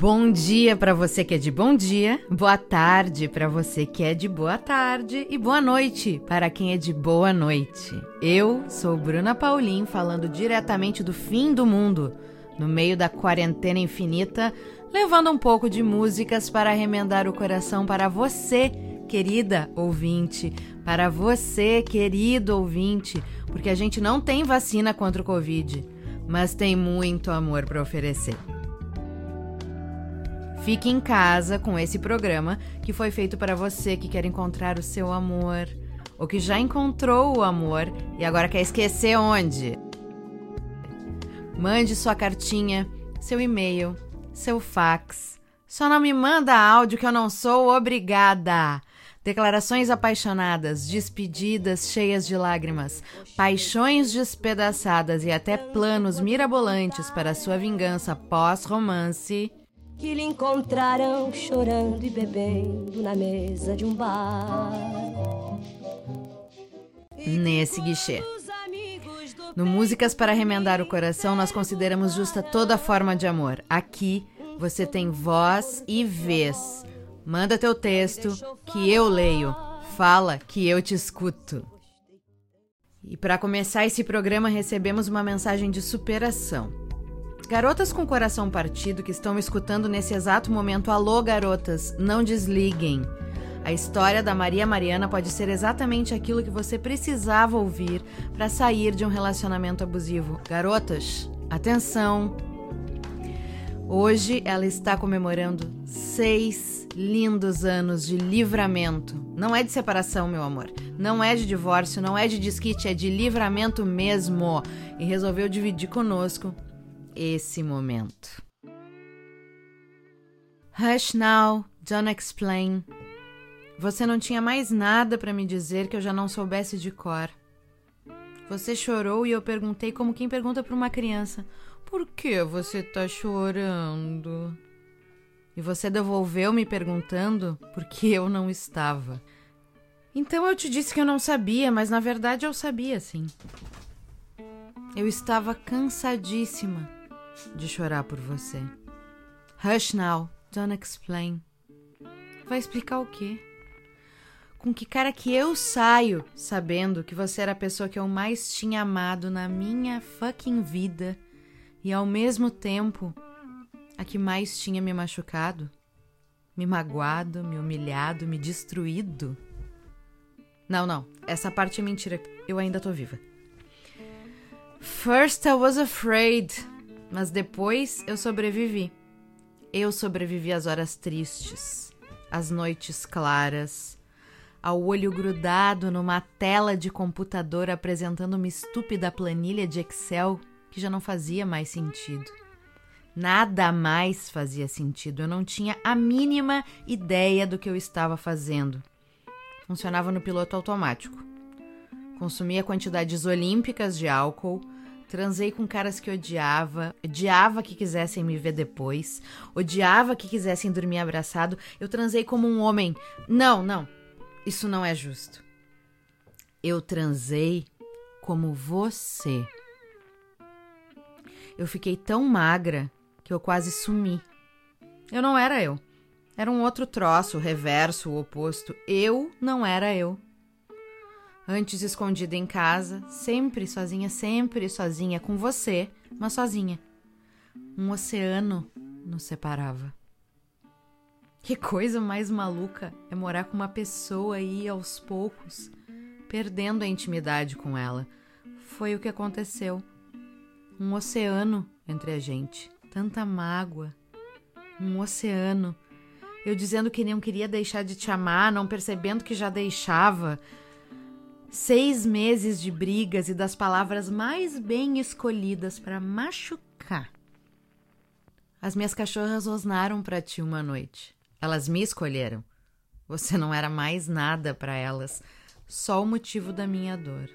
Bom dia para você que é de bom dia, boa tarde para você que é de boa tarde e boa noite para quem é de boa noite. Eu sou Bruna Paulin falando diretamente do fim do mundo, no meio da quarentena infinita, levando um pouco de músicas para remendar o coração para você, querida ouvinte, para você, querido ouvinte, porque a gente não tem vacina contra o Covid, mas tem muito amor para oferecer. Fique em casa com esse programa que foi feito para você que quer encontrar o seu amor, ou que já encontrou o amor e agora quer esquecer onde. Mande sua cartinha, seu e-mail, seu fax. Só não me manda áudio que eu não sou obrigada. Declarações apaixonadas, despedidas cheias de lágrimas, paixões despedaçadas e até planos mirabolantes para sua vingança pós-romance que lhe encontraram chorando e bebendo na mesa de um bar. Nesse guichê. No Músicas para Remendar o Coração, nós consideramos justa toda forma de amor. Aqui você tem voz e vez. Manda teu texto que eu leio. Fala que eu te escuto. E para começar esse programa, recebemos uma mensagem de superação. Garotas com coração partido que estão me escutando nesse exato momento, alô garotas, não desliguem. A história da Maria Mariana pode ser exatamente aquilo que você precisava ouvir para sair de um relacionamento abusivo. Garotas, atenção! Hoje ela está comemorando seis lindos anos de livramento. Não é de separação, meu amor. Não é de divórcio, não é de desquite, é de livramento mesmo. E resolveu dividir conosco esse momento. Hush now, don't explain. Você não tinha mais nada para me dizer que eu já não soubesse de cor. Você chorou e eu perguntei como quem pergunta para uma criança: Por que você tá chorando? E você devolveu me perguntando por que eu não estava. Então eu te disse que eu não sabia, mas na verdade eu sabia sim. Eu estava cansadíssima de chorar por você. Hush now, don't explain. Vai explicar o quê? Com que cara que eu saio sabendo que você era a pessoa que eu mais tinha amado na minha fucking vida e ao mesmo tempo a que mais tinha me machucado, me magoado, me humilhado, me destruído? Não, não, essa parte é mentira. Eu ainda tô viva. First I was afraid mas depois eu sobrevivi. Eu sobrevivi às horas tristes, às noites claras, ao olho grudado numa tela de computador apresentando uma estúpida planilha de Excel que já não fazia mais sentido. Nada mais fazia sentido, eu não tinha a mínima ideia do que eu estava fazendo. Funcionava no piloto automático. Consumia quantidades olímpicas de álcool Transei com caras que odiava, odiava que quisessem me ver depois, odiava que quisessem dormir abraçado. Eu transei como um homem. Não, não. Isso não é justo. Eu transei como você. Eu fiquei tão magra que eu quase sumi. Eu não era eu. Era um outro troço, o reverso, o oposto. Eu não era eu. Antes escondida em casa, sempre sozinha, sempre sozinha com você, mas sozinha. Um oceano nos separava. Que coisa mais maluca é morar com uma pessoa e aos poucos, perdendo a intimidade com ela. Foi o que aconteceu. Um oceano entre a gente, tanta mágoa. Um oceano. Eu dizendo que não queria deixar de te amar, não percebendo que já deixava Seis meses de brigas e das palavras mais bem escolhidas para machucar. As minhas cachorras rosnaram para ti uma noite. Elas me escolheram. Você não era mais nada para elas, só o motivo da minha dor.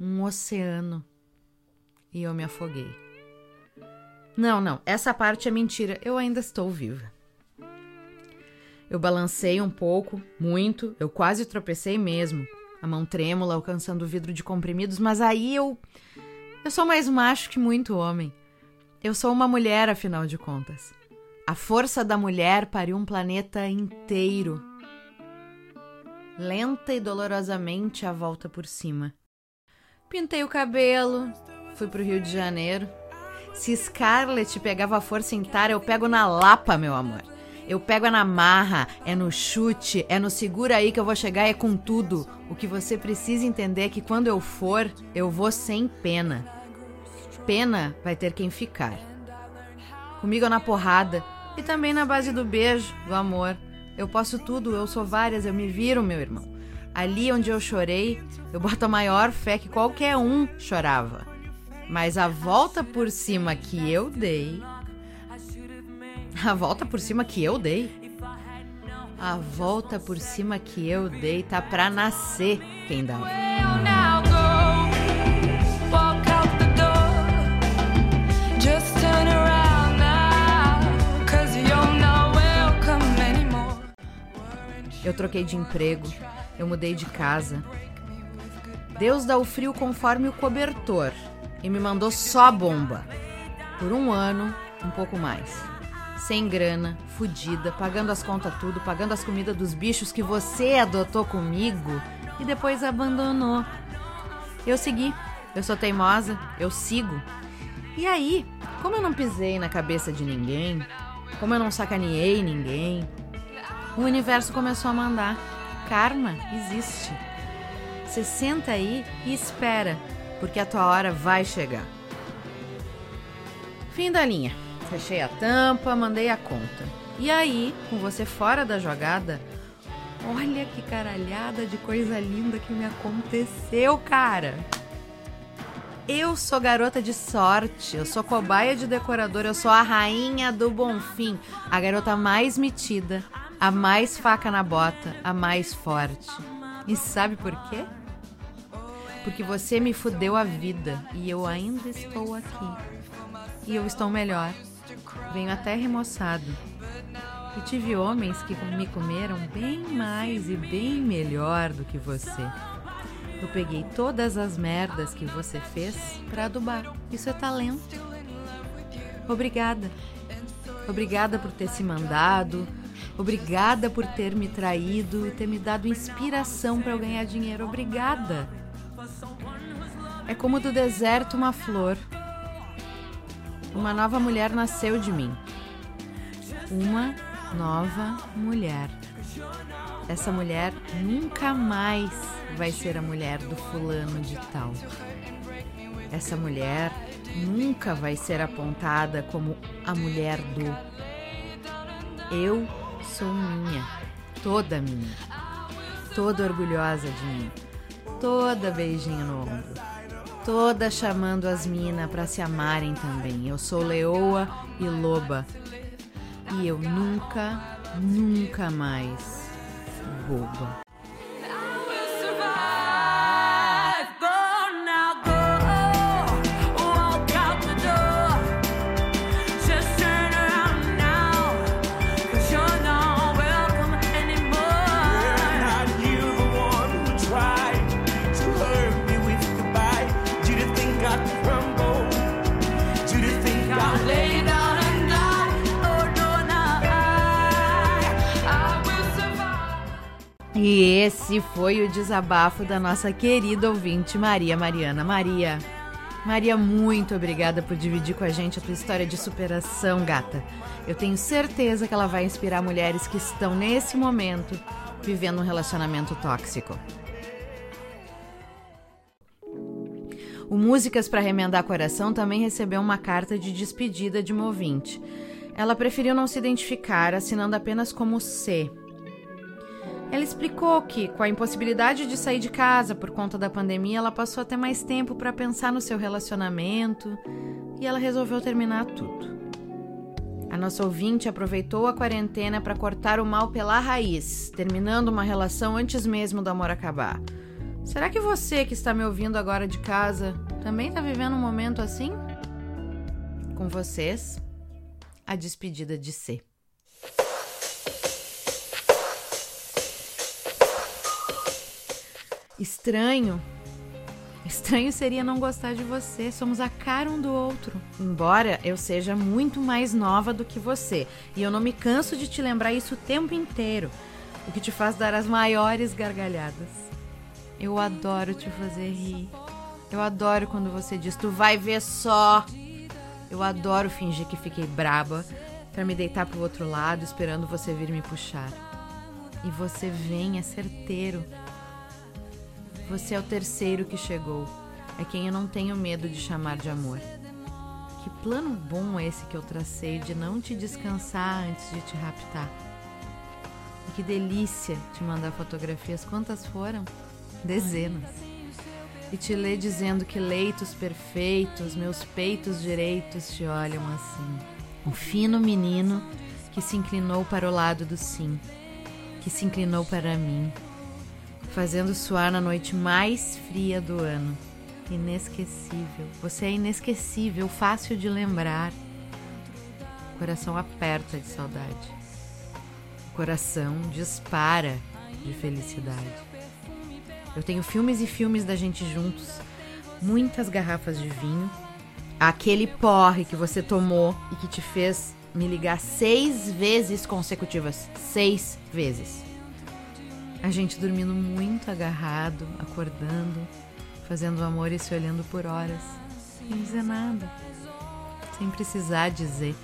Um oceano. E eu me afoguei. Não, não, essa parte é mentira. Eu ainda estou viva. Eu balancei um pouco, muito, eu quase tropecei mesmo a mão trêmula alcançando o vidro de comprimidos, mas aí eu. Eu sou mais macho que muito homem. Eu sou uma mulher, afinal de contas. A força da mulher pariu um planeta inteiro. Lenta e dolorosamente a volta por cima. Pintei o cabelo, fui pro Rio de Janeiro. Se Scarlett pegava força em Tara, eu pego na lapa, meu amor. Eu pego é na marra, é no chute, é no segura aí que eu vou chegar, é com tudo. O que você precisa entender é que quando eu for, eu vou sem pena. Pena vai ter quem ficar. Comigo é na porrada e também na base do beijo, do amor. Eu posso tudo, eu sou várias, eu me viro, meu irmão. Ali onde eu chorei, eu boto a maior fé que qualquer um chorava. Mas a volta por cima que eu dei. A volta por cima que eu dei. A volta por cima que eu dei tá pra nascer quem dá. Eu troquei de emprego, eu mudei de casa. Deus dá o frio conforme o cobertor e me mandou só bomba. Por um ano, um pouco mais. Sem grana, fudida, pagando as contas tudo, pagando as comidas dos bichos que você adotou comigo e depois abandonou. Eu segui, eu sou teimosa, eu sigo. E aí, como eu não pisei na cabeça de ninguém, como eu não sacaneei ninguém, o universo começou a mandar. Karma existe. Você senta aí e espera, porque a tua hora vai chegar. Fim da linha. Fechei a tampa, mandei a conta. E aí, com você fora da jogada, olha que caralhada de coisa linda que me aconteceu, cara. Eu sou garota de sorte, eu sou cobaia de decorador, eu sou a rainha do Bonfim, a garota mais metida, a mais faca na bota, a mais forte. E sabe por quê? Porque você me fudeu a vida e eu ainda estou aqui. E eu estou melhor. Venho até remoçado. E tive homens que me comeram bem mais e bem melhor do que você. Eu peguei todas as merdas que você fez para adubar. Isso é talento. Obrigada. Obrigada por ter se mandado, Obrigada por ter me traído ter me dado inspiração para eu ganhar dinheiro. Obrigada. É como do deserto uma flor. Uma nova mulher nasceu de mim. Uma nova mulher. Essa mulher nunca mais vai ser a mulher do fulano de tal. Essa mulher nunca vai ser apontada como a mulher do. Eu sou minha, toda minha, toda orgulhosa de mim, toda beijinho no ombro, toda chamando as minas para se amarem também. Eu sou leoa e loba e eu nunca, nunca mais boba. E esse foi o desabafo da nossa querida ouvinte Maria Mariana. Maria, Maria, muito obrigada por dividir com a gente a tua história de superação, gata. Eu tenho certeza que ela vai inspirar mulheres que estão nesse momento vivendo um relacionamento tóxico. O Músicas para Remendar Coração também recebeu uma carta de despedida de uma ouvinte. Ela preferiu não se identificar, assinando apenas como C ela explicou que, com a impossibilidade de sair de casa por conta da pandemia, ela passou a ter mais tempo para pensar no seu relacionamento e ela resolveu terminar tudo. A nossa ouvinte aproveitou a quarentena para cortar o mal pela raiz, terminando uma relação antes mesmo do amor acabar. Será que você que está me ouvindo agora de casa também está vivendo um momento assim? Com vocês, a despedida de C. Estranho. Estranho seria não gostar de você, somos a cara um do outro. Embora eu seja muito mais nova do que você, e eu não me canso de te lembrar isso o tempo inteiro, o que te faz dar as maiores gargalhadas. Eu adoro te fazer rir. Eu adoro quando você diz, tu vai ver só. Eu adoro fingir que fiquei braba para me deitar pro outro lado esperando você vir me puxar. E você vem, é certeiro. Você é o terceiro que chegou. É quem eu não tenho medo de chamar de amor. Que plano bom esse que eu tracei de não te descansar antes de te raptar. E que delícia te mandar fotografias. Quantas foram? Dezenas. E te ler dizendo que leitos perfeitos, meus peitos direitos te olham assim. Um fino menino que se inclinou para o lado do sim que se inclinou para mim, fazendo soar na noite mais fria do ano. Inesquecível. Você é inesquecível, fácil de lembrar. O coração aperta de saudade. O coração dispara de felicidade. Eu tenho filmes e filmes da gente juntos, muitas garrafas de vinho, aquele porre que você tomou e que te fez me ligar seis vezes consecutivas. Seis vezes. A gente dormindo muito agarrado, acordando, fazendo amor e se olhando por horas, sem dizer nada, sem precisar dizer.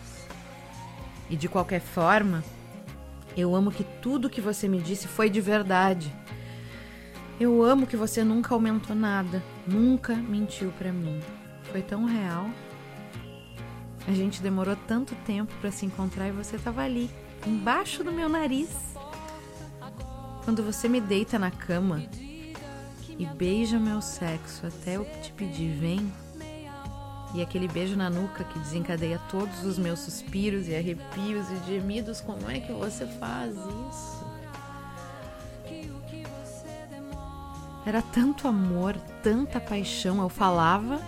E de qualquer forma, eu amo que tudo que você me disse foi de verdade. Eu amo que você nunca aumentou nada, nunca mentiu para mim. Foi tão real. A gente demorou tanto tempo para se encontrar e você estava ali, embaixo do meu nariz. Quando você me deita na cama e beija meu sexo até eu te pedir vem, e aquele beijo na nuca que desencadeia todos os meus suspiros e arrepios e gemidos, como é que você faz isso? Era tanto amor, tanta paixão, eu falava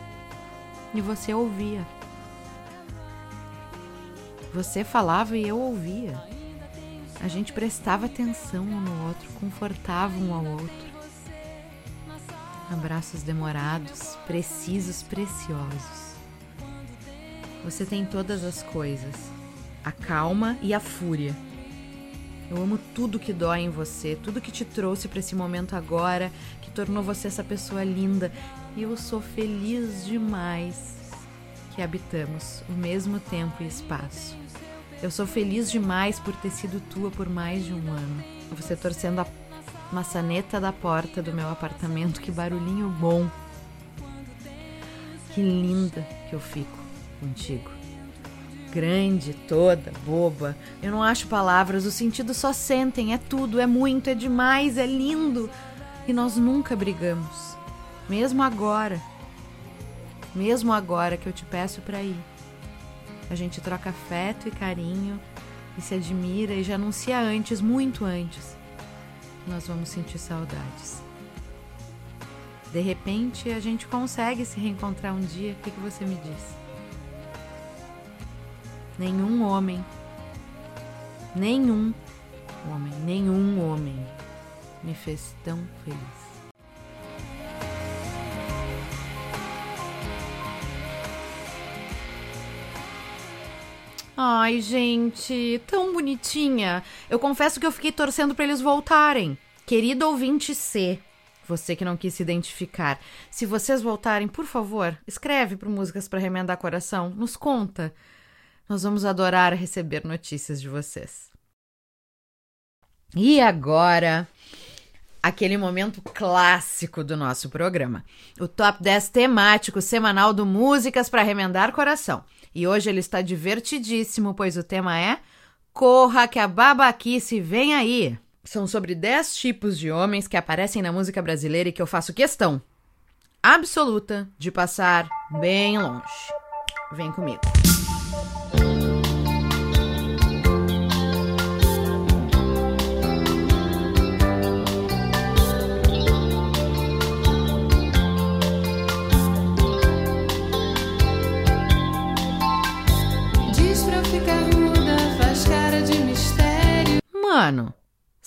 e você ouvia. Você falava e eu ouvia. A gente prestava atenção um no outro, confortava um ao outro. Abraços demorados, precisos, preciosos. Você tem todas as coisas: a calma e a fúria. Eu amo tudo que dói em você, tudo que te trouxe para esse momento agora, que tornou você essa pessoa linda. E eu sou feliz demais que habitamos o mesmo tempo e espaço. Eu sou feliz demais por ter sido tua por mais de um ano. Você torcendo a maçaneta da porta do meu apartamento, que barulhinho bom. Que linda que eu fico contigo. Grande, toda, boba. Eu não acho palavras, os sentidos só sentem, é tudo, é muito, é demais, é lindo. E nós nunca brigamos. Mesmo agora. Mesmo agora que eu te peço para ir. A gente troca afeto e carinho e se admira e já anuncia antes, muito antes, nós vamos sentir saudades. De repente a gente consegue se reencontrar um dia. O que, que você me diz? Nenhum homem, nenhum homem, nenhum homem me fez tão feliz. Ai, gente, tão bonitinha. Eu confesso que eu fiquei torcendo para eles voltarem. Querido ouvinte C, você que não quis se identificar, se vocês voltarem, por favor, escreve para Músicas para Remendar Coração, nos conta. Nós vamos adorar receber notícias de vocês. E agora, aquele momento clássico do nosso programa, o Top 10 temático semanal do Músicas para Remendar Coração. E hoje ele está divertidíssimo, pois o tema é Corra que a babaquice vem aí. São sobre 10 tipos de homens que aparecem na música brasileira e que eu faço questão absoluta de passar bem longe. Vem comigo.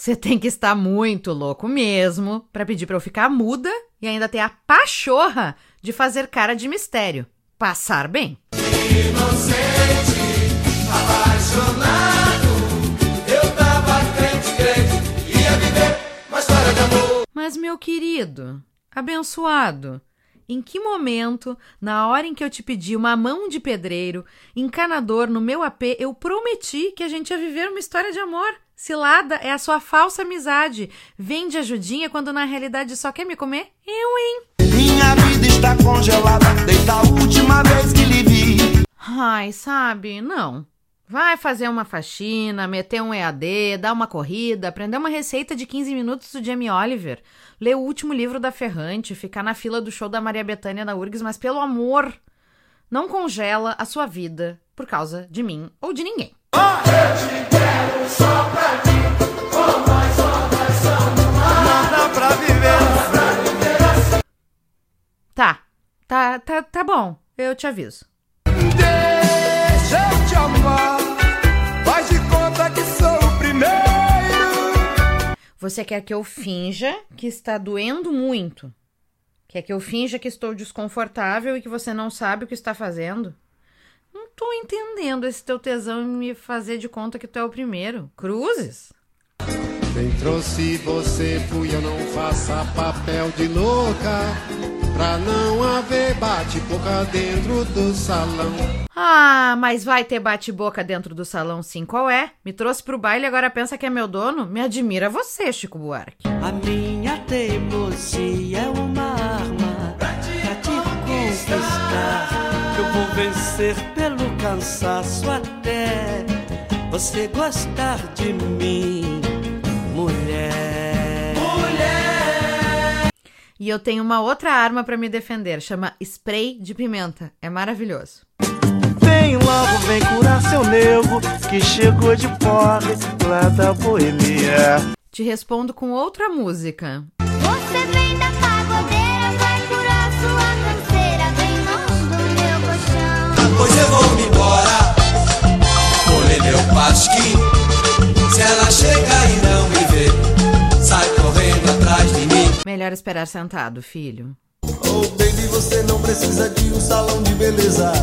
Você tem que estar muito louco mesmo para pedir para eu ficar muda e ainda ter a pachorra de fazer cara de mistério. Passar bem. Inocente, apaixonado, eu tava crente, crente, ia viver uma história de amor. Mas, meu querido, abençoado, em que momento, na hora em que eu te pedi uma mão de pedreiro, encanador no meu AP, eu prometi que a gente ia viver uma história de amor? Cilada é a sua falsa amizade. Vende ajudinha quando na realidade só quer me comer? Eu, hein? Minha vida está congelada desde a última vez que lhe vi. Ai, sabe? Não. Vai fazer uma faxina, meter um EAD, dar uma corrida, aprender uma receita de 15 minutos do Jamie Oliver, ler o último livro da Ferrante, ficar na fila do show da Maria Bethânia da URGS, mas pelo amor, não congela a sua vida por causa de mim ou de ninguém. Pra viver. Tá, tá, tá, tá bom, eu te aviso. Deixa eu te amar. Faz de conta que sou o primeiro. Você quer que eu finja que está doendo muito? Quer que eu finja que estou desconfortável e que você não sabe o que está fazendo? Não tô entendendo esse teu tesão em me fazer de conta que tu é o primeiro. Cruzes? Quem trouxe você fui eu, não faça papel de louca. Pra não haver bate-boca dentro do salão. Ah, mas vai ter bate-boca dentro do salão sim, qual é? Me trouxe pro baile e agora pensa que é meu dono? Me admira você, Chico Buarque. A minha teimosia é uma arma pra te conquistar. Eu vou vencer pelo cansaço até você gostar de mim, mulher. E eu tenho uma outra arma pra me defender, chama spray de pimenta. É maravilhoso. Vem logo, vem curar seu nervo que chegou de porre lá da boemia. Te respondo com outra música. Melhor esperar sentado, filho. Oh, baby, você não precisa de um salão de beleza.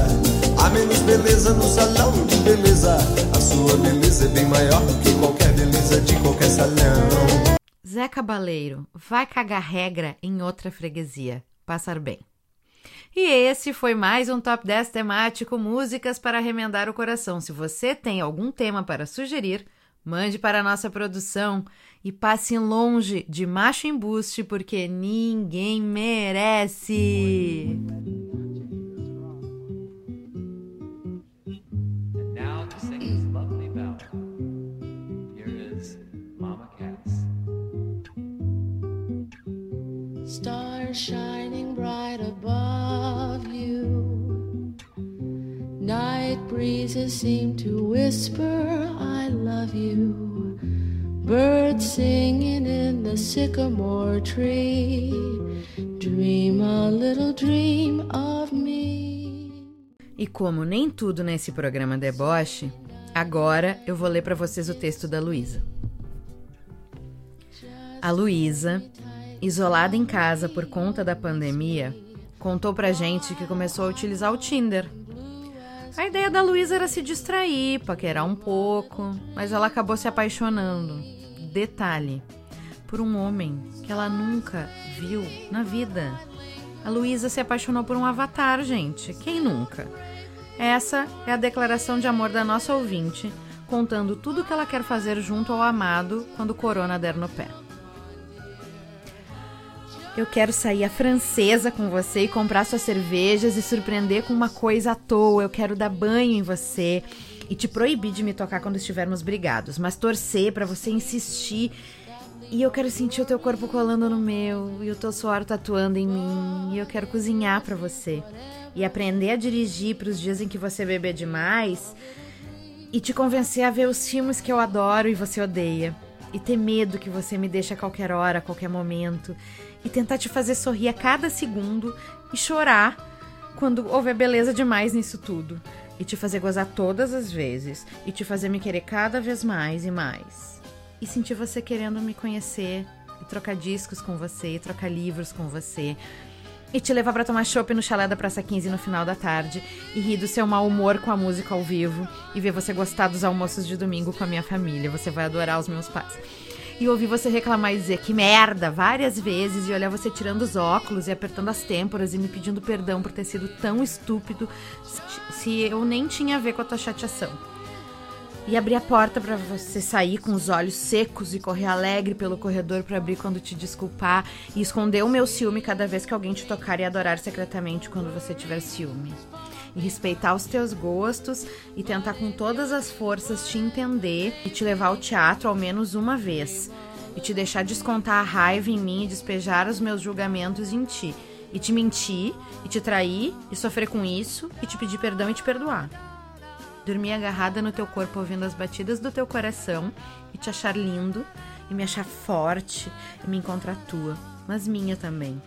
Há menos beleza no salão de beleza. A sua beleza é bem maior do que qualquer beleza de qualquer salão. Zé Cabaleiro, vai cagar regra em outra freguesia. Passar bem. E esse foi mais um Top 10 temático Músicas para Remendar o Coração. Se você tem algum tema para sugerir, mande para a nossa produção e passe longe de macho embuste porque ninguém merece. Stars shining bright above you. Night breezes seem to whisper, sycamore tree. Dream a little dream of me. E como nem tudo nesse programa deboche, agora eu vou ler para vocês o texto da Luísa. A Luísa, isolada em casa por conta da pandemia, contou pra gente que começou a utilizar o Tinder. A ideia da Luísa era se distrair, paquerar um pouco, mas ela acabou se apaixonando. Detalhe: por um homem que ela nunca viu na vida. A Luísa se apaixonou por um avatar, gente. Quem nunca? Essa é a declaração de amor da nossa ouvinte, contando tudo o que ela quer fazer junto ao amado quando o corona der no pé. Eu quero sair à francesa com você e comprar suas cervejas e surpreender com uma coisa à toa. Eu quero dar banho em você e te proibir de me tocar quando estivermos brigados, mas torcer pra você insistir. E eu quero sentir o teu corpo colando no meu e o teu suor tatuando em mim. E eu quero cozinhar pra você e aprender a dirigir pros dias em que você beber demais e te convencer a ver os filmes que eu adoro e você odeia. E ter medo que você me deixe a qualquer hora, a qualquer momento. E tentar te fazer sorrir a cada segundo e chorar quando houver beleza demais nisso tudo. E te fazer gozar todas as vezes. E te fazer me querer cada vez mais e mais. E sentir você querendo me conhecer e trocar discos com você, e trocar livros com você. E te levar pra tomar chopp no chalé da Praça 15 no final da tarde. E rir do seu mau humor com a música ao vivo. E ver você gostar dos almoços de domingo com a minha família. Você vai adorar os meus pais. E ouvir você reclamar e dizer que merda várias vezes. E olhar você tirando os óculos e apertando as têmporas e me pedindo perdão por ter sido tão estúpido se eu nem tinha a ver com a tua chateação e abrir a porta pra você sair com os olhos secos e correr alegre pelo corredor pra abrir quando te desculpar e esconder o meu ciúme cada vez que alguém te tocar e adorar secretamente quando você tiver ciúme. E respeitar os teus gostos e tentar com todas as forças te entender e te levar ao teatro ao menos uma vez. E te deixar descontar a raiva em mim e despejar os meus julgamentos em ti. E te mentir, e te trair, e sofrer com isso, e te pedir perdão e te perdoar dormir agarrada no teu corpo ouvindo as batidas do teu coração e te achar lindo e me achar forte e me encontrar tua, mas minha também.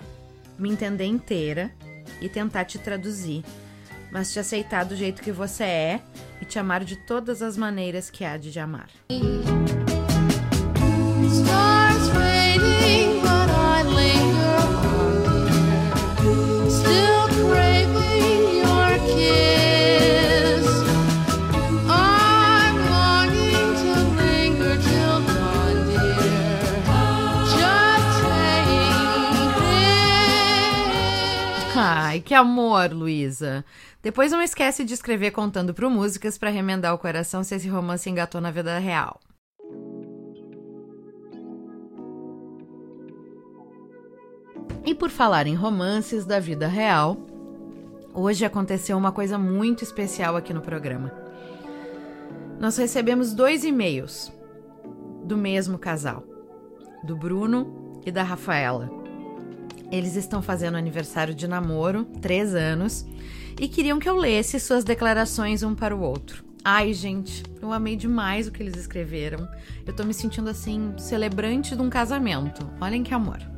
Me entender inteira e tentar te traduzir, mas te aceitar do jeito que você é e te amar de todas as maneiras que há de te amar. Ai, que amor, Luísa. Depois não esquece de escrever contando pro músicas pra remendar o coração se esse romance engatou na vida real. E por falar em romances da vida real, hoje aconteceu uma coisa muito especial aqui no programa. Nós recebemos dois e-mails do mesmo casal, do Bruno e da Rafaela. Eles estão fazendo aniversário de namoro, três anos, e queriam que eu lesse suas declarações um para o outro. Ai, gente, eu amei demais o que eles escreveram. Eu tô me sentindo assim, celebrante de um casamento. Olhem que amor.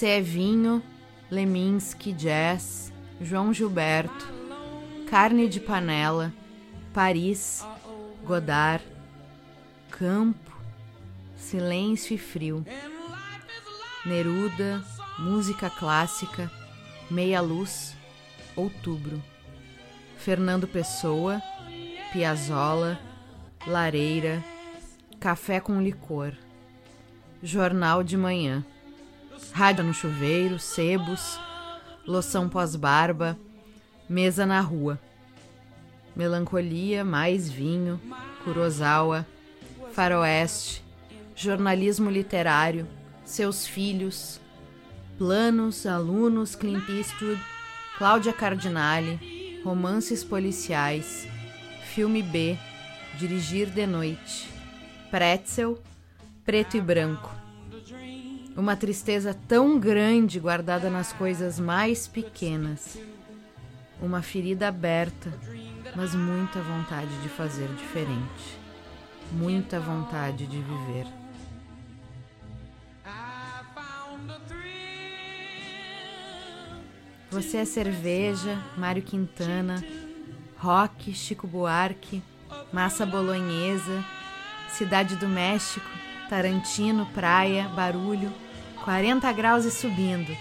Você é vinho, Leminski, Jazz, João Gilberto, Carne de Panela, Paris, Godard, Campo, Silêncio e Frio, Neruda, Música Clássica, Meia Luz, Outubro, Fernando Pessoa, Piazzolla, Lareira, Café com Licor, Jornal de Manhã, Rádio no Chuveiro, Sebos, Loção Pós-Barba, Mesa na Rua, Melancolia, Mais Vinho, Kurosawa, Faroeste, Jornalismo Literário, Seus Filhos, Planos, Alunos, Clint Eastwood, Cláudia Cardinale, Romances Policiais, Filme B, Dirigir de Noite, Pretzel, Preto e Branco. Uma tristeza tão grande guardada nas coisas mais pequenas. Uma ferida aberta, mas muita vontade de fazer diferente. Muita vontade de viver. Você é cerveja, Mário Quintana, rock, Chico Buarque, massa bolonhesa, Cidade do México, Tarantino, praia, barulho, 40 graus e subindo.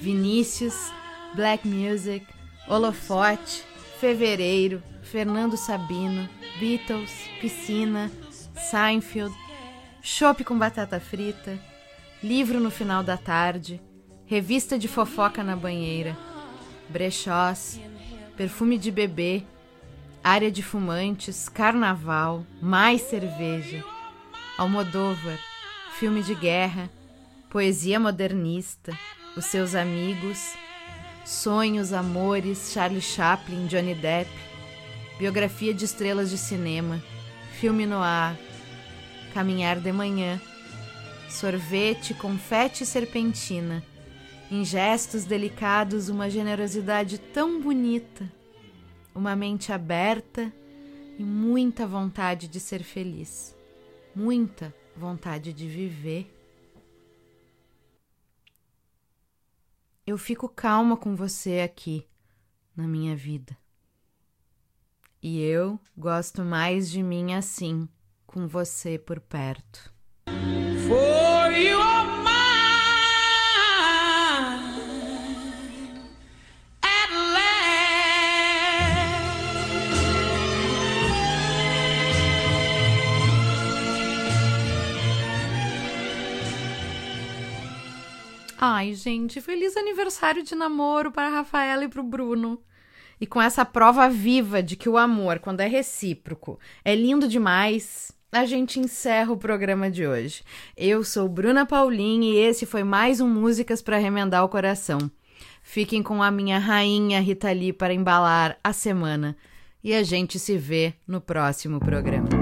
Vinícius, Black Music, Holofote, Fevereiro, Fernando Sabino, Beatles, Piscina, Seinfeld, chopp com batata frita, livro no final da tarde, revista de fofoca na banheira, brechós, perfume de bebê, área de fumantes, carnaval, mais cerveja, Almodóvar, filme de guerra, poesia modernista, os seus amigos, sonhos, amores, Charlie Chaplin, Johnny Depp, biografia de estrelas de cinema, filme no ar, caminhar de manhã, sorvete, confete e serpentina, em gestos delicados uma generosidade tão bonita, uma mente aberta e muita vontade de ser feliz, muita vontade de viver. Eu fico calma com você aqui na minha vida. E eu gosto mais de mim assim, com você por perto. For Ai, gente, feliz aniversário de namoro para a Rafaela e para o Bruno. E com essa prova viva de que o amor, quando é recíproco, é lindo demais, a gente encerra o programa de hoje. Eu sou Bruna Paulin e esse foi mais um Músicas para Remendar o Coração. Fiquem com a minha rainha Rita Lee para embalar a semana. E a gente se vê no próximo programa.